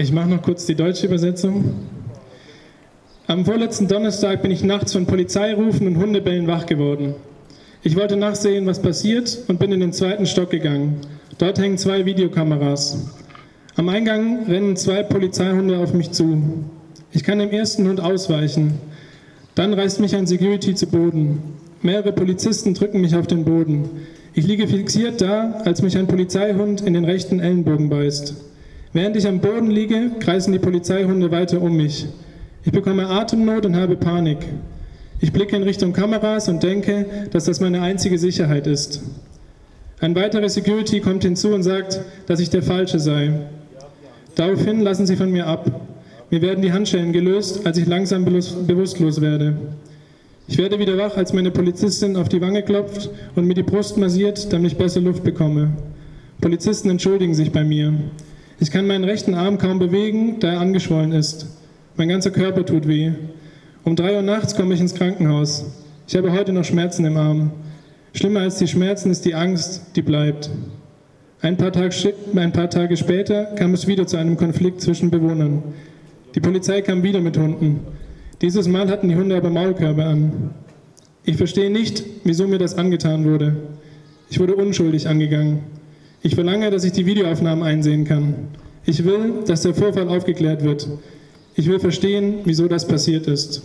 Ich mache noch kurz die deutsche Übersetzung. Am vorletzten Donnerstag bin ich nachts von Polizeirufen und Hundebellen wach geworden. Ich wollte nachsehen, was passiert und bin in den zweiten Stock gegangen. Dort hängen zwei Videokameras. Am Eingang rennen zwei Polizeihunde auf mich zu. Ich kann dem ersten Hund ausweichen. Dann reißt mich ein Security zu Boden. Mehrere Polizisten drücken mich auf den Boden. Ich liege fixiert da, als mich ein Polizeihund in den rechten Ellenbogen beißt. Während ich am Boden liege, kreisen die Polizeihunde weiter um mich. Ich bekomme Atemnot und habe Panik. Ich blicke in Richtung Kameras und denke, dass das meine einzige Sicherheit ist. Ein weiterer Security kommt hinzu und sagt, dass ich der Falsche sei. Daraufhin lassen sie von mir ab. Mir werden die Handschellen gelöst, als ich langsam bewusstlos werde. Ich werde wieder wach, als meine Polizistin auf die Wange klopft und mir die Brust massiert, damit ich besser Luft bekomme. Polizisten entschuldigen sich bei mir. Ich kann meinen rechten Arm kaum bewegen, da er angeschwollen ist. Mein ganzer Körper tut weh. Um drei Uhr nachts komme ich ins Krankenhaus. Ich habe heute noch Schmerzen im Arm. Schlimmer als die Schmerzen ist die Angst, die bleibt. Ein paar, Tag, ein paar Tage später kam es wieder zu einem Konflikt zwischen Bewohnern. Die Polizei kam wieder mit Hunden. Dieses Mal hatten die Hunde aber Maulkörbe an. Ich verstehe nicht, wieso mir das angetan wurde. Ich wurde unschuldig angegangen. Ich verlange, dass ich die Videoaufnahmen einsehen kann. Ich will, dass der Vorfall aufgeklärt wird. Ich will verstehen, wieso das passiert ist.